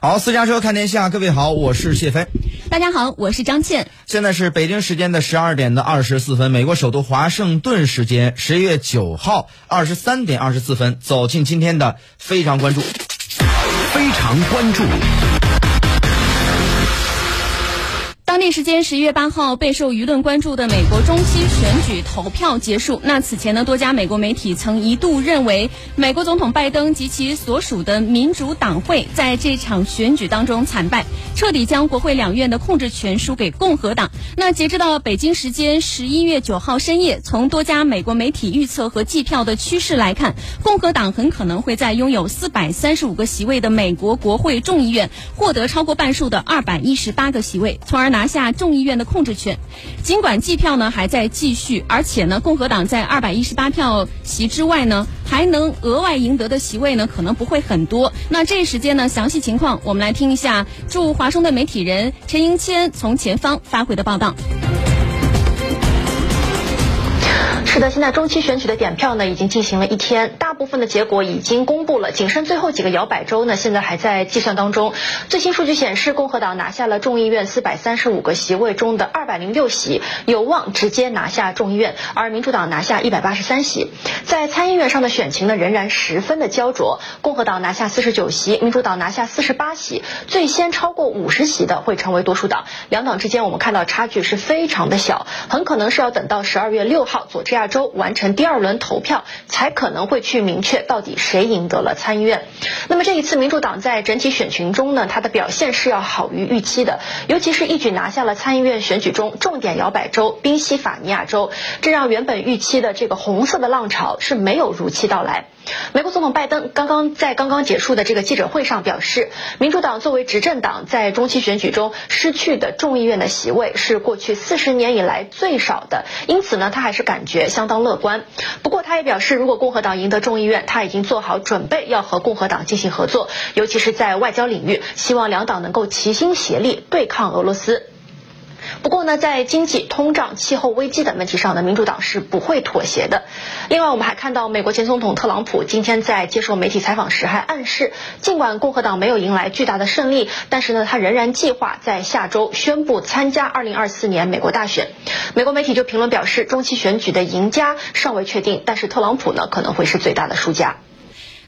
好，私家车看天下，各位好，我是谢飞。大家好，我是张倩。现在是北京时间的十二点的二十四分，美国首都华盛顿时间十一月九号二十三点二十四分，走进今天的非常关注。非常关注。当地时间十一月八号，备受舆论关注的美国中期选举投票结束。那此前呢，多家美国媒体曾一度认为，美国总统拜登及其所属的民主党会在这场选举当中惨败，彻底将国会两院的控制权输给共和党。那截止到北京时间十一月九号深夜，从多家美国媒体预测和计票的趋势来看，共和党很可能会在拥有四百三十五个席位的美国国会众议院获得超过半数的二百一十八个席位，从而拿。下众议院的控制权，尽管计票呢还在继续，而且呢共和党在二百一十八票席之外呢还能额外赢得的席位呢可能不会很多。那这一时间呢详细情况，我们来听一下驻华盛顿媒体人陈英谦从前方发回的报道。是的，现在中期选举的点票呢已经进行了一天，大部分的结果已经公布了，仅剩最后几个摇摆州呢，现在还在计算当中。最新数据显示，共和党拿下了众议院四百三十五个席位中的二百零六席，有望直接拿下众议院，而民主党拿下一百八十三席。在参议院上的选情呢仍然十分的焦灼，共和党拿下四十九席，民主党拿下四十八席，最先超过五十席的会成为多数党。两党之间我们看到差距是非常的小，很可能是要等到十二月六号佐治亚。州完成第二轮投票，才可能会去明确到底谁赢得了参议院。那么这一次民主党在整体选群中呢，它的表现是要好于预期的，尤其是一举拿下了参议院选举中重点摇摆州宾夕法尼亚州，这让原本预期的这个红色的浪潮是没有如期到来。美国总统拜登刚刚在刚刚结束的这个记者会上表示，民主党作为执政党，在中期选举中失去的众议院的席位是过去四十年以来最少的，因此呢，他还是感觉相当乐观。不过，他也表示，如果共和党赢得众议院，他已经做好准备要和共和党进行合作，尤其是在外交领域，希望两党能够齐心协力对抗俄罗斯。不过呢，在经济、通胀、气候危机等问题上呢，民主党是不会妥协的。另外，我们还看到美国前总统特朗普今天在接受媒体采访时还暗示，尽管共和党没有迎来巨大的胜利，但是呢，他仍然计划在下周宣布参加2024年美国大选。美国媒体就评论表示，中期选举的赢家尚未确定，但是特朗普呢可能会是最大的输家。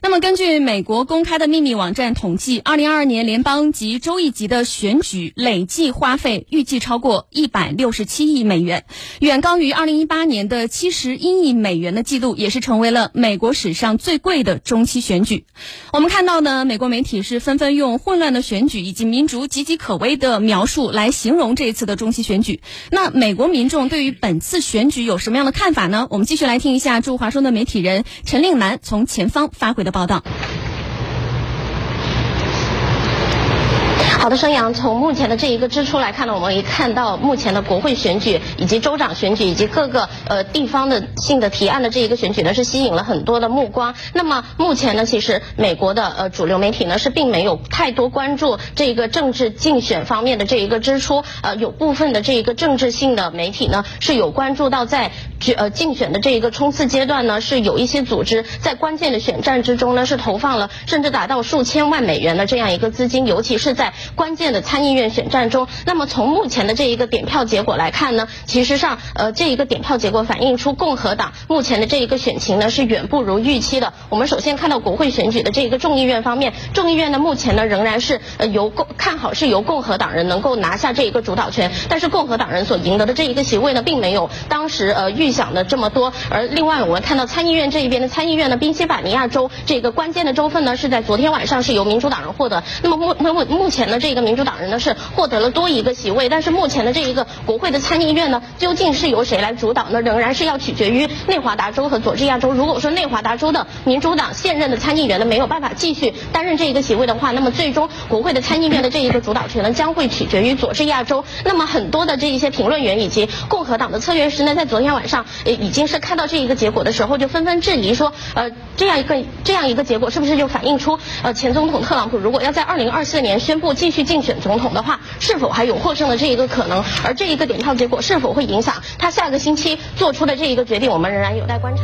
那么，根据美国公开的秘密网站统计，二零二二年联邦及州一级的选举累计花费预计超过一百六十七亿美元，远高于二零一八年的七十一亿美元的记录，也是成为了美国史上最贵的中期选举。我们看到呢，美国媒体是纷纷用混乱的选举以及民主岌岌可危的描述来形容这一次的中期选举。那美国民众对于本次选举有什么样的看法呢？我们继续来听一下驻华盛顿媒体人陈令南从前方发回的。报道。好的，生阳，从目前的这一个支出来看呢，我们一看到目前的国会选举以及州长选举以及各个呃地方的性的提案的这一个选举呢，是吸引了很多的目光。那么目前呢，其实美国的呃主流媒体呢是并没有太多关注这个政治竞选方面的这一个支出。呃，有部分的这一个政治性的媒体呢是有关注到在呃竞选的这一个冲刺阶段呢，是有一些组织在关键的选战之中呢是投放了甚至达到数千万美元的这样一个资金，尤其是在。关键的参议院选战中，那么从目前的这一个点票结果来看呢，其实上呃这一个点票结果反映出共和党目前的这一个选情呢是远不如预期的。我们首先看到国会选举的这一个众议院方面，众议院呢目前呢仍然是呃由共看好是由共和党人能够拿下这一个主导权，但是共和党人所赢得的这一个席位呢并没有当时呃预想的这么多。而另外我们看到参议院这一边的参议院呢宾夕法尼亚州这个关键的州份呢是在昨天晚上是由民主党人获得。那么目目目前呢？这个民主党人呢是获得了多一个席位，但是目前的这一个国会的参议院呢，究竟是由谁来主导呢？仍然是要取决于内华达州和佐治亚州。如果说内华达州的民主党现任的参议员呢没有办法继续担任这一个席位的话，那么最终国会的参议院的这一个主导权呢将会取决于佐治亚州。那么很多的这一些评论员以及共和党的策略师呢，在昨天晚上呃已经是看到这一个结果的时候，就纷纷质疑说，呃这样一个这样一个结果是不是就反映出呃前总统特朗普如果要在二零二四年宣布继去竞选总统的话，是否还有获胜的这一个可能？而这一个点票结果是否会影响他下个星期做出的这一个决定？我们仍然有待观察。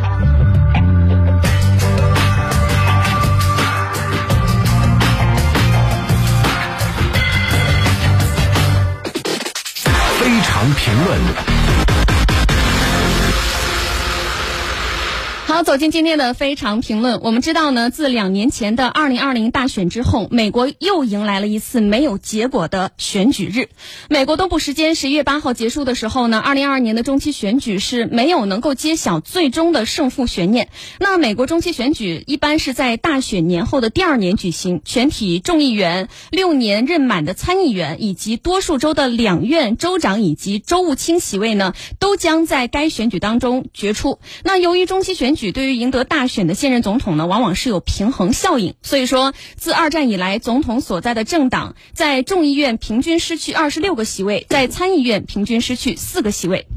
非常评论。好，走进今天的非常评论。我们知道呢，自两年前的二零二零大选之后，美国又迎来了一次没有结果的选举日。美国东部时间十一月八号结束的时候呢，二零二二年的中期选举是没有能够揭晓最终的胜负悬念。那美国中期选举一般是在大选年后的第二年举行，全体众议员、六年任满的参议员以及多数州的两院州长以及州务卿席位呢，都将在该选举当中决出。那由于中期选举对于赢得大选的现任总统呢，往往是有平衡效应。所以说，自二战以来，总统所在的政党在众议院平均失去二十六个席位，在参议院平均失去四个席位。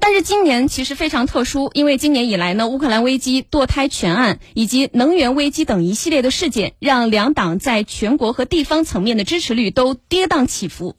但是今年其实非常特殊，因为今年以来呢，乌克兰危机、堕胎权案以及能源危机等一系列的事件，让两党在全国和地方层面的支持率都跌宕起伏。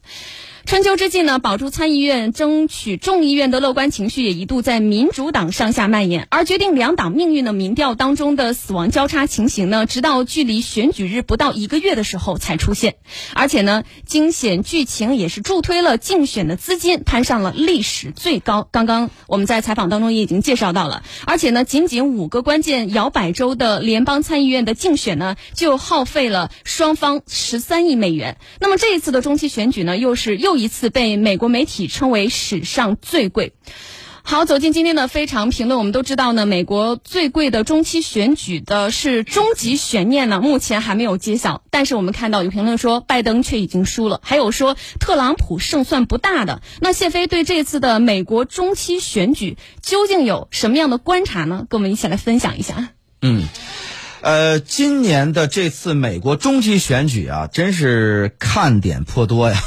春秋之际呢，保住参议院、争取众议院的乐观情绪也一度在民主党上下蔓延，而决定两党命运的民调当中的死亡交叉情形呢，直到距离选举日不到一个月的时候才出现，而且呢，惊险剧情也是助推了竞选的资金攀上了历史最高。刚刚我们在采访当中也已经介绍到了，而且呢，仅仅五个关键摇摆州的联邦参议院的竞选呢，就耗费了双方十三亿美元。那么这一次的中期选举呢，又是又一次被美国媒体称为史上最贵。好，走进今天的非常评论，我们都知道呢，美国最贵的中期选举的是终极悬念呢，目前还没有揭晓。但是我们看到有评论说拜登却已经输了，还有说特朗普胜算不大的。那谢飞对这次的美国中期选举究竟有什么样的观察呢？跟我们一起来分享一下。嗯，呃，今年的这次美国中期选举啊，真是看点颇多呀。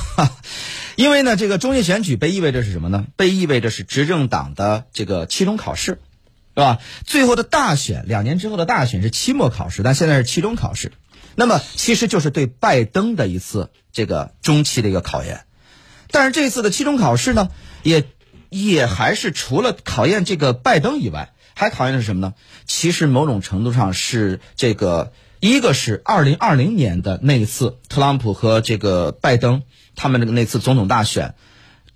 因为呢，这个中期选举被意味着是什么呢？被意味着是执政党的这个期中考试，是吧？最后的大选，两年之后的大选是期末考试，但现在是期中考试。那么其实就是对拜登的一次这个中期的一个考验。但是这次的期中考试呢，也也还是除了考验这个拜登以外，还考验的是什么呢？其实某种程度上是这个，一个是二零二零年的那一次特朗普和这个拜登他们那个那次总统大选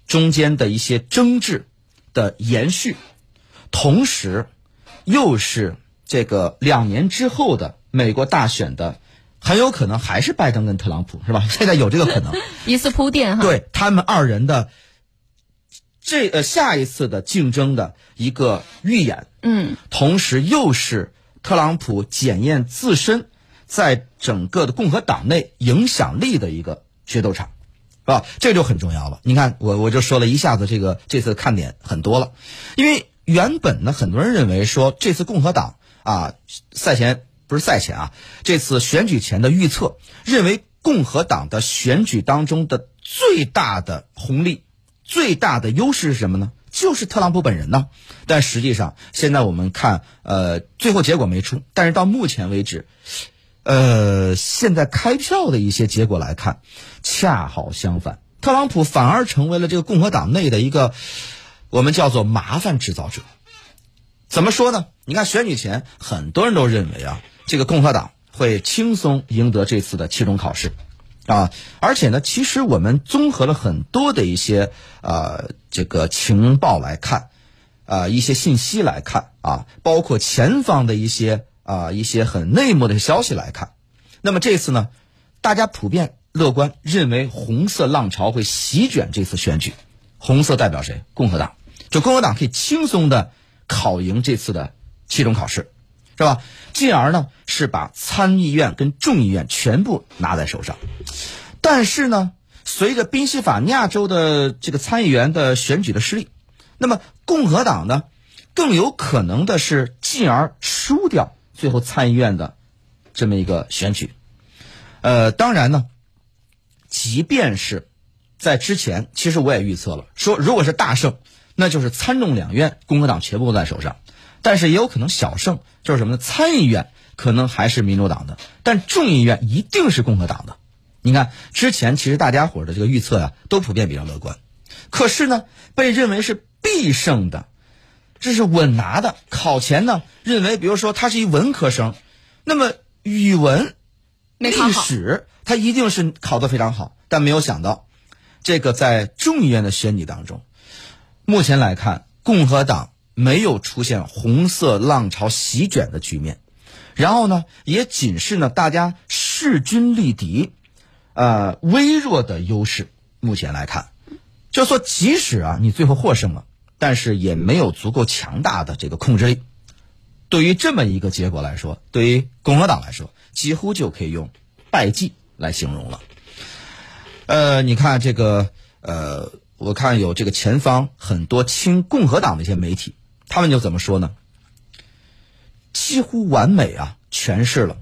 中间的一些争执的延续，同时又是这个两年之后的美国大选的。很有可能还是拜登跟特朗普是吧？现在有这个可能，一次铺垫哈。对他们二人的这呃下一次的竞争的一个预演，嗯，同时又是特朗普检验自身在整个的共和党内影响力的一个决斗场，是吧？这就很重要了。你看，我我就说了一下子，这个这次看点很多了，因为原本呢，很多人认为说这次共和党啊赛前。不是赛前啊，这次选举前的预测认为，共和党的选举当中的最大的红利、最大的优势是什么呢？就是特朗普本人呢。但实际上，现在我们看，呃，最后结果没出，但是到目前为止，呃，现在开票的一些结果来看，恰好相反，特朗普反而成为了这个共和党内的一个我们叫做麻烦制造者。怎么说呢？你看选举前，很多人都认为啊。这个共和党会轻松赢得这次的期中考试，啊，而且呢，其实我们综合了很多的一些呃这个情报来看，啊，一些信息来看啊，包括前方的一些啊一些很内幕的消息来看，那么这次呢，大家普遍乐观，认为红色浪潮会席卷这次选举，红色代表谁？共和党，就共和党可以轻松的考赢这次的期中考试。是吧？进而呢，是把参议院跟众议院全部拿在手上。但是呢，随着宾夕法尼亚州的这个参议员的选举的失利，那么共和党呢，更有可能的是进而输掉最后参议院的这么一个选举。呃，当然呢，即便是在之前，其实我也预测了，说如果是大胜，那就是参众两院共和党全部在手上。但是也有可能小胜，就是什么呢？参议院可能还是民主党的，但众议院一定是共和党的。你看之前其实大家伙的这个预测呀，都普遍比较乐观。可是呢，被认为是必胜的，这是稳拿的。考前呢，认为比如说他是一文科生，那么语文、历史他一定是考得非常好。但没有想到，这个在众议院的选举当中，目前来看，共和党没有出现红色浪潮席卷的局面，然后呢，也仅是呢大家势均力敌，呃，微弱的优势。目前来看，就说即使啊你最后获胜了，但是也没有足够强大的这个控制力。对于这么一个结果来说，对于共和党来说，几乎就可以用败绩来形容了。呃，你看这个，呃，我看有这个前方很多亲共和党的一些媒体，他们就怎么说呢？几乎完美啊，诠释了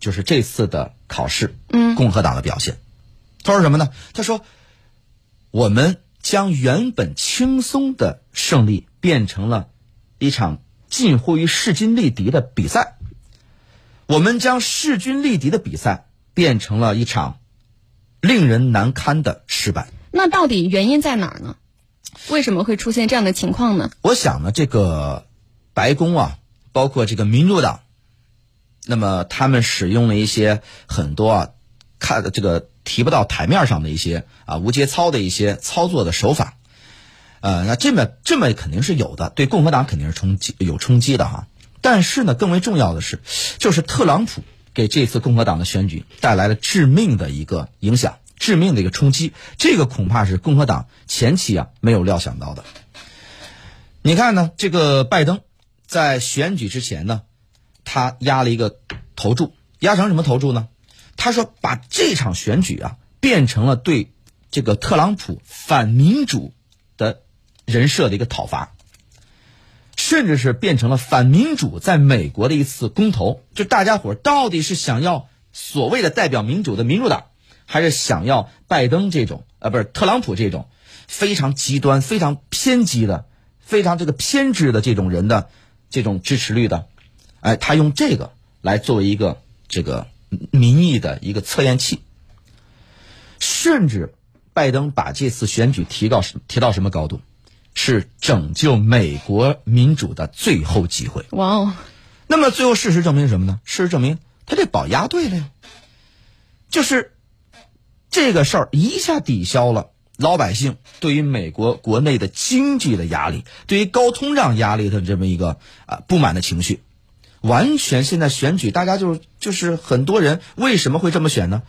就是这次的考试，嗯，共和党的表现。他说什么呢？他说，我们将原本轻松的胜利变成了一场近乎于势均力敌的比赛。我们将势均力敌的比赛变成了一场令人难堪的失败。那到底原因在哪儿呢？为什么会出现这样的情况呢？我想呢，这个白宫啊，包括这个民主党，那么他们使用了一些很多啊，看这个提不到台面上的一些啊无节操的一些操作的手法，呃，那这么这么肯定是有的，对共和党肯定是冲击有冲击的哈。但是呢，更为重要的是，就是特朗普给这次共和党的选举带来了致命的一个影响。致命的一个冲击，这个恐怕是共和党前期啊没有料想到的。你看呢，这个拜登在选举之前呢，他压了一个投注，压成什么投注呢？他说把这场选举啊变成了对这个特朗普反民主的人设的一个讨伐，甚至是变成了反民主在美国的一次公投。就大家伙到底是想要所谓的代表民主的民主党？还是想要拜登这种，呃，不是特朗普这种非常极端、非常偏激的、非常这个偏执的这种人的这种支持率的，哎，他用这个来作为一个这个民意的一个测验器。甚至拜登把这次选举提到提到什么高度？是拯救美国民主的最后机会。哇哦！那么最后事实证明什么呢？事实证明他这保押对了呀，就是。这个事儿一下抵消了老百姓对于美国国内的经济的压力，对于高通胀压力的这么一个啊不满的情绪，完全现在选举大家就就是很多人为什么会这么选呢？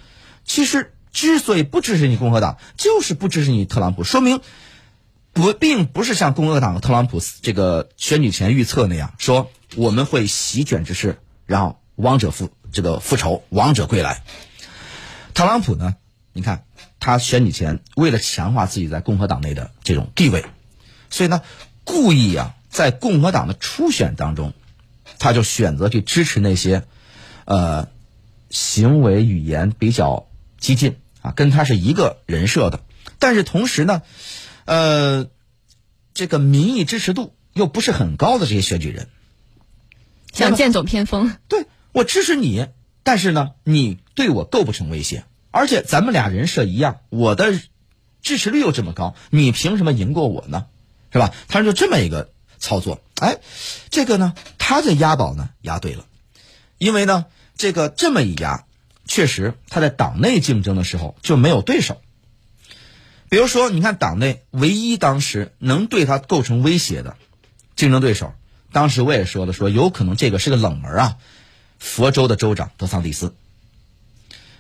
其实之所以不支持你共和党，就是不支持你特朗普，说明不并不是像共和党和特朗普这个选举前预测那样说我们会席卷之势，然后王者复这个复仇，王者归来。特朗普呢？你看，他选举前为了强化自己在共和党内的这种地位，所以呢，故意啊，在共和党的初选当中，他就选择去支持那些，呃，行为语言比较激进啊，跟他是一个人设的。但是同时呢，呃，这个民意支持度又不是很高的这些选举人，想剑走偏锋。对我支持你，但是呢，你对我构不成威胁。而且咱们俩人设一样，我的支持率又这么高，你凭什么赢过我呢？是吧？他就这么一个操作，哎，这个呢，他的押宝呢押对了，因为呢，这个这么一押，确实他在党内竞争的时候就没有对手。比如说，你看党内唯一当时能对他构成威胁的竞争对手，当时我也说了，说有可能这个是个冷门啊，佛州的州长德桑蒂斯。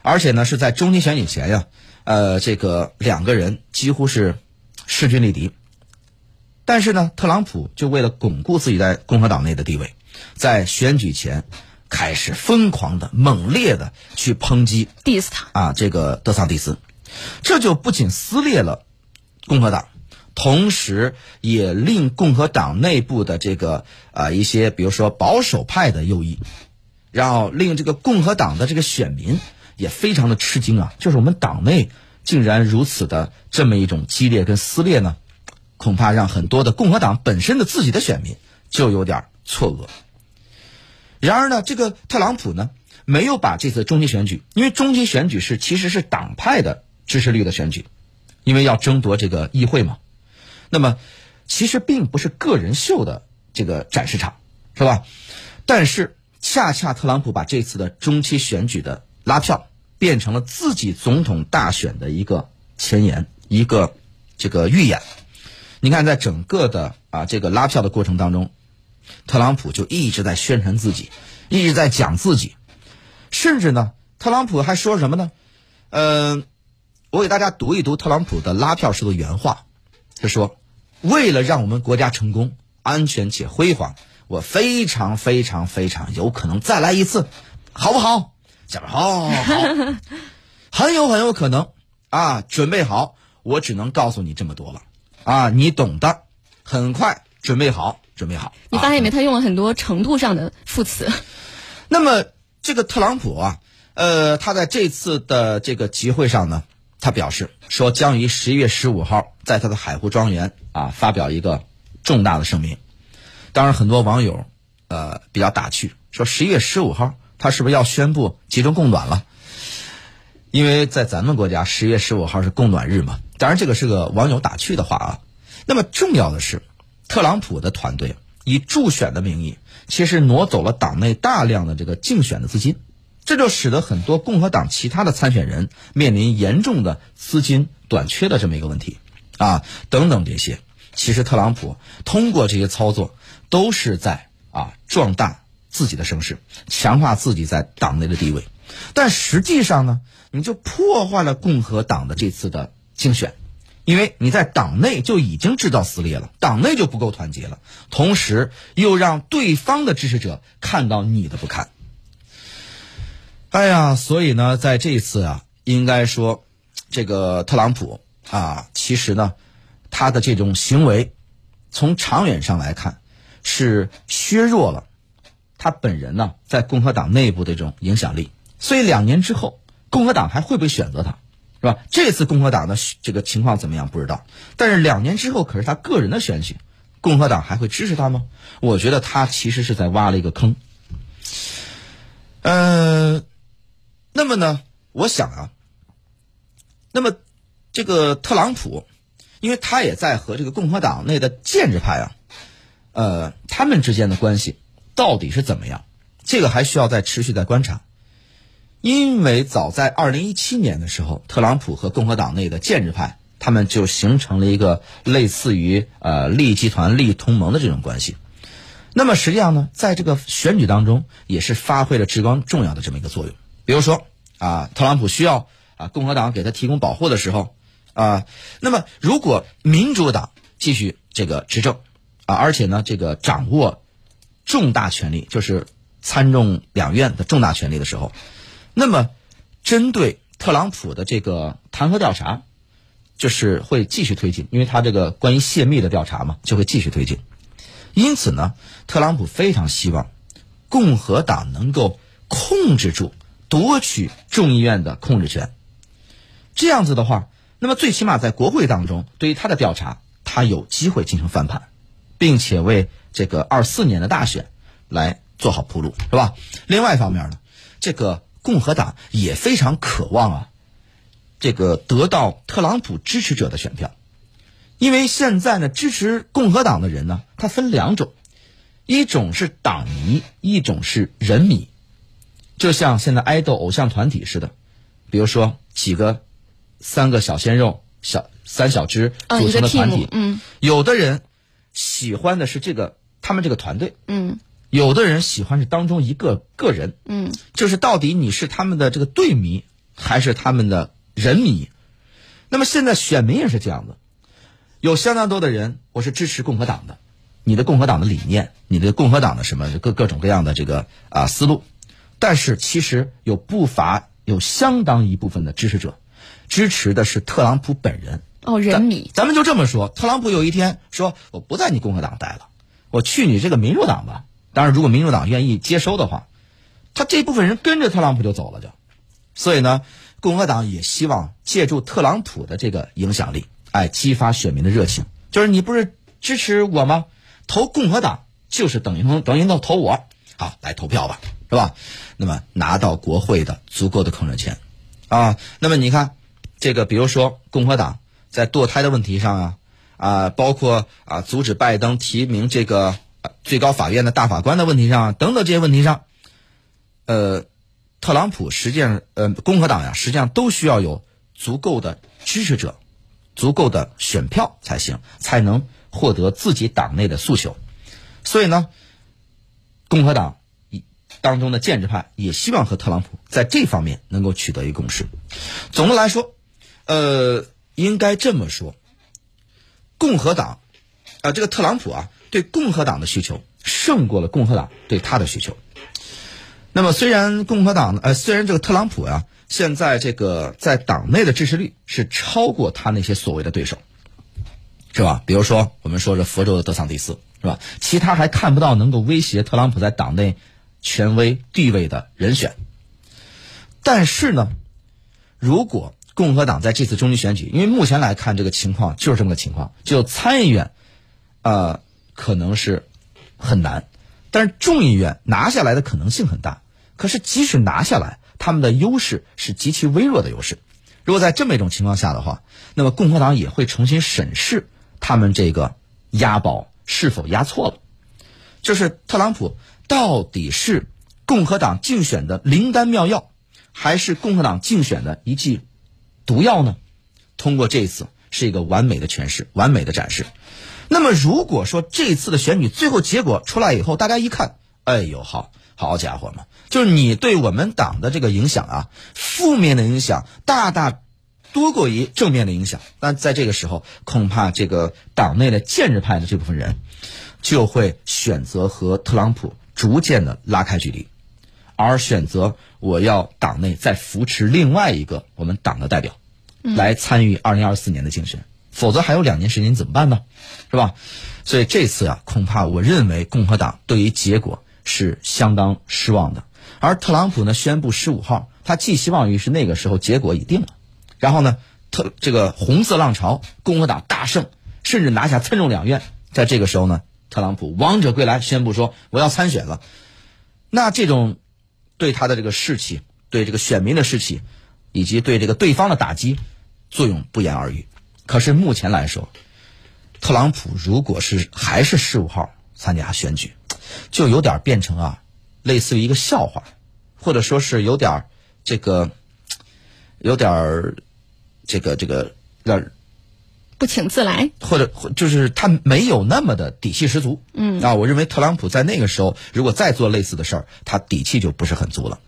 而且呢，是在中期选举前呀，呃，这个两个人几乎是势均力敌。但是呢，特朗普就为了巩固自己在共和党内的地位，在选举前开始疯狂的、猛烈的去抨击 diss 他啊，这个德桑蒂斯，这就不仅撕裂了共和党，同时也令共和党内部的这个啊一些，比如说保守派的右翼，然后令这个共和党的这个选民。也非常的吃惊啊！就是我们党内竟然如此的这么一种激烈跟撕裂呢，恐怕让很多的共和党本身的自己的选民就有点错愕。然而呢，这个特朗普呢，没有把这次中期选举，因为中期选举是其实是党派的支持率的选举，因为要争夺这个议会嘛。那么其实并不是个人秀的这个展示场，是吧？但是恰恰特朗普把这次的中期选举的拉票。变成了自己总统大选的一个前言，一个这个预演。你看，在整个的啊这个拉票的过程当中，特朗普就一直在宣传自己，一直在讲自己，甚至呢，特朗普还说什么呢？嗯、我给大家读一读特朗普的拉票时的原话，他说：“为了让我们国家成功、安全且辉煌，我非常非常非常有可能再来一次，好不好？”下面好好，很有很有可能啊，准备好，我只能告诉你这么多了啊，你懂的，很快准备好，准备好。啊你发现没？他用了很多程度上的副词。那么这个特朗普啊，呃，他在这次的这个集会上呢，他表示说将于十一月十五号在他的海湖庄园啊发表一个重大的声明。当然，很多网友呃比较打趣说十一月十五号他是不是要宣布集中供暖了？因为在咱们国家十月十五号是供暖日嘛。当然，这个是个网友打趣的话啊。那么重要的是，特朗普的团队以助选的名义，其实挪走了党内大量的这个竞选的资金，这就使得很多共和党其他的参选人面临严重的资金短缺的这么一个问题啊，等等这些。其实特朗普通过这些操作，都是在啊壮大自己的声势，强化自己在党内的地位。但实际上呢，你就破坏了共和党的这次的竞选，因为你在党内就已经制造撕裂了，党内就不够团结了，同时又让对方的支持者看到你的不堪。哎呀，所以呢，在这一次啊，应该说，这个特朗普啊，其实呢，他的这种行为，从长远上来看，是削弱了他本人呢在共和党内部的这种影响力。所以两年之后，共和党还会不会选择他，是吧？这次共和党的这个情况怎么样不知道，但是两年之后可是他个人的选举，共和党还会支持他吗？我觉得他其实是在挖了一个坑。呃，那么呢，我想啊，那么这个特朗普，因为他也在和这个共和党内的建制派啊，呃，他们之间的关系到底是怎么样？这个还需要再持续再观察。因为早在二零一七年的时候，特朗普和共和党内的建制派，他们就形成了一个类似于呃利益集团、利益同盟的这种关系。那么实际上呢，在这个选举当中，也是发挥了至关重要的这么一个作用。比如说啊，特朗普需要啊共和党给他提供保护的时候啊，那么如果民主党继续这个执政啊，而且呢这个掌握重大权力，就是参众两院的重大权力的时候。那么，针对特朗普的这个弹劾调查，就是会继续推进，因为他这个关于泄密的调查嘛，就会继续推进。因此呢，特朗普非常希望共和党能够控制住、夺取众议院的控制权。这样子的话，那么最起码在国会当中，对于他的调查，他有机会进行翻盘，并且为这个二四年的大选来做好铺路，是吧？另外一方面呢，这个。共和党也非常渴望啊，这个得到特朗普支持者的选票，因为现在呢，支持共和党的人呢，他分两种，一种是党迷，一种是人迷，就像现在爱豆偶像团体似的，比如说几个、三个小鲜肉、小三小只组成的团体，嗯，有的人喜欢的是这个他们这个团队，嗯。有的人喜欢是当中一个个人，嗯，就是到底你是他们的这个队迷，还是他们的人迷？那么现在选民也是这样的，有相当多的人我是支持共和党的，你的共和党的理念，你的共和党的什么各各种各样的这个啊思路，但是其实有不乏有相当一部分的支持者，支持的是特朗普本人。哦，人迷，咱们就这么说，特朗普有一天说我不在你共和党待了，我去你这个民主党吧。当然，如果民主党愿意接收的话，他这部分人跟着特朗普就走了，就。所以呢，共和党也希望借助特朗普的这个影响力，哎，激发选民的热情。就是你不是支持我吗？投共和党就是等于等于都投我，好来投票吧，是吧？那么拿到国会的足够的控制权，啊，那么你看，这个比如说共和党在堕胎的问题上啊，啊，包括啊阻止拜登提名这个。最高法院的大法官的问题上，等等这些问题上，呃，特朗普实际上，呃，共和党呀，实际上都需要有足够的支持者，足够的选票才行，才能获得自己党内的诉求。所以呢，共和党当中的建制派也希望和特朗普在这方面能够取得一个共识。总的来说，呃，应该这么说，共和党啊，这个特朗普啊，对共和党的需求胜过了共和党对他的需求。那么，虽然共和党呃，虽然这个特朗普呀，现在这个在党内的支持率是超过他那些所谓的对手，是吧？比如说，我们说这佛州的德桑蒂斯，是吧？其他还看不到能够威胁特朗普在党内权威地位的人选。但是呢，如果共和党在这次中期选举，因为目前来看这个情况就是这么个情况，就参议院，呃，可能是很难。但是众议院拿下来的可能性很大，可是即使拿下来，他们的优势是极其微弱的优势。如果在这么一种情况下的话，那么共和党也会重新审视他们这个押宝是否押错了，就是特朗普到底是共和党竞选的灵丹妙药，还是共和党竞选的一剂毒药呢？通过这一次是一个完美的诠释，完美的展示。那么，如果说这一次的选举最后结果出来以后，大家一看，哎呦，好好家伙嘛，就是你对我们党的这个影响啊，负面的影响大大多过于正面的影响。那在这个时候，恐怕这个党内的建制派的这部分人，就会选择和特朗普逐渐的拉开距离，而选择我要党内再扶持另外一个我们党的代表，来参与二零二四年的竞选。否则还有两年时间怎么办呢？是吧？所以这次啊，恐怕我认为共和党对于结果是相当失望的。而特朗普呢，宣布十五号，他寄希望于是那个时候结果已定了。然后呢，特这个红色浪潮，共和党大胜，甚至拿下参众两院。在这个时候呢，特朗普王者归来，宣布说我要参选了。那这种对他的这个士气、对这个选民的士气，以及对这个对方的打击，作用不言而喻。可是目前来说，特朗普如果是还是十五号参加选举，就有点变成啊，类似于一个笑话，或者说是有点这个，有点这个这个让不请自来，或者就是他没有那么的底气十足。嗯啊，我认为特朗普在那个时候如果再做类似的事儿，他底气就不是很足了。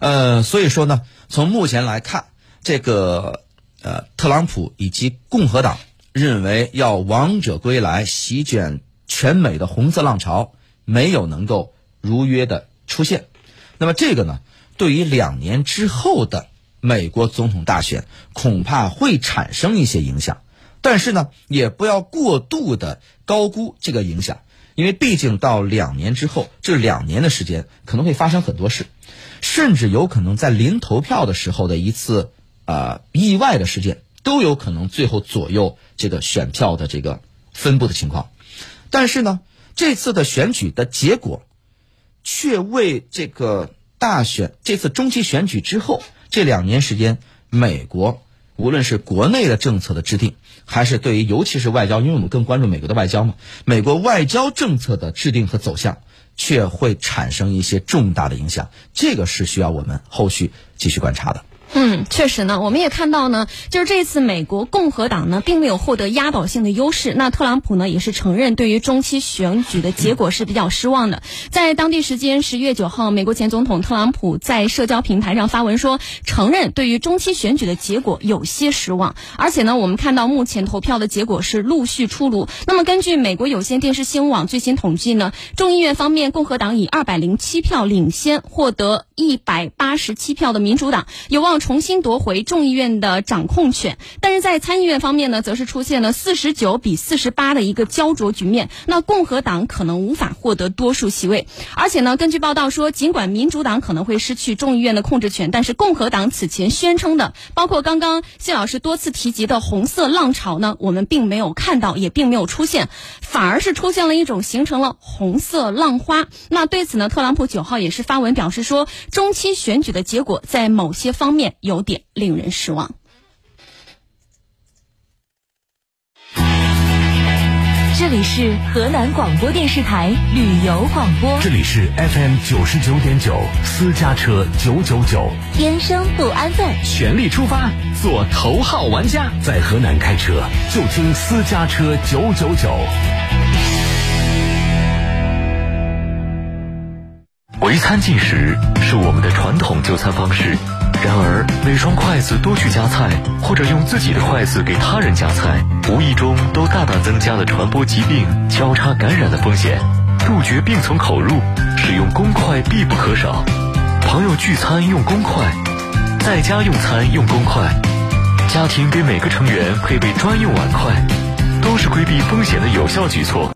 呃，所以说呢，从目前来看，这个。呃，特朗普以及共和党认为要王者归来，席卷全美的红色浪潮没有能够如约的出现。那么这个呢，对于两年之后的美国总统大选恐怕会产生一些影响。但是呢，也不要过度的高估这个影响，因为毕竟到两年之后，这两年的时间可能会发生很多事，甚至有可能在临投票的时候的一次。啊，意外的事件都有可能最后左右这个选票的这个分布的情况，但是呢，这次的选举的结果，却为这个大选这次中期选举之后这两年时间，美国无论是国内的政策的制定，还是对于尤其是外交，因为我们更关注美国的外交嘛，美国外交政策的制定和走向，却会产生一些重大的影响，这个是需要我们后续继续观察的。嗯，确实呢，我们也看到呢，就是这次美国共和党呢，并没有获得压倒性的优势。那特朗普呢，也是承认对于中期选举的结果是比较失望的。在当地时间十月九号，美国前总统特朗普在社交平台上发文说，承认对于中期选举的结果有些失望。而且呢，我们看到目前投票的结果是陆续出炉。那么根据美国有线电视新闻网最新统计呢，众议院方面，共和党以二百零七票领先，获得一百八十七票的民主党有望。重新夺回众议院的掌控权，但是在参议院方面呢，则是出现了四十九比四十八的一个焦灼局面。那共和党可能无法获得多数席位，而且呢，根据报道说，尽管民主党可能会失去众议院的控制权，但是共和党此前宣称的，包括刚刚谢老师多次提及的红色浪潮呢，我们并没有看到，也并没有出现，反而是出现了一种形成了红色浪花。那对此呢，特朗普九号也是发文表示说，中期选举的结果在某些方面。有点令人失望。这里是河南广播电视台旅游广播，这里是 FM 九十九点九私家车九九九，天生不安分，全力出发，做头号玩家，在河南开车就听私家车九九九。围餐进食是我们的传统就餐方式，然而每双筷子多去夹菜，或者用自己的筷子给他人夹菜，无意中都大大增加了传播疾病、交叉感染的风险。杜绝病从口入，使用公筷必不可少。朋友聚餐用公筷，在家用餐用公筷，家庭给每个成员配备专用碗筷，都是规避风险的有效举措。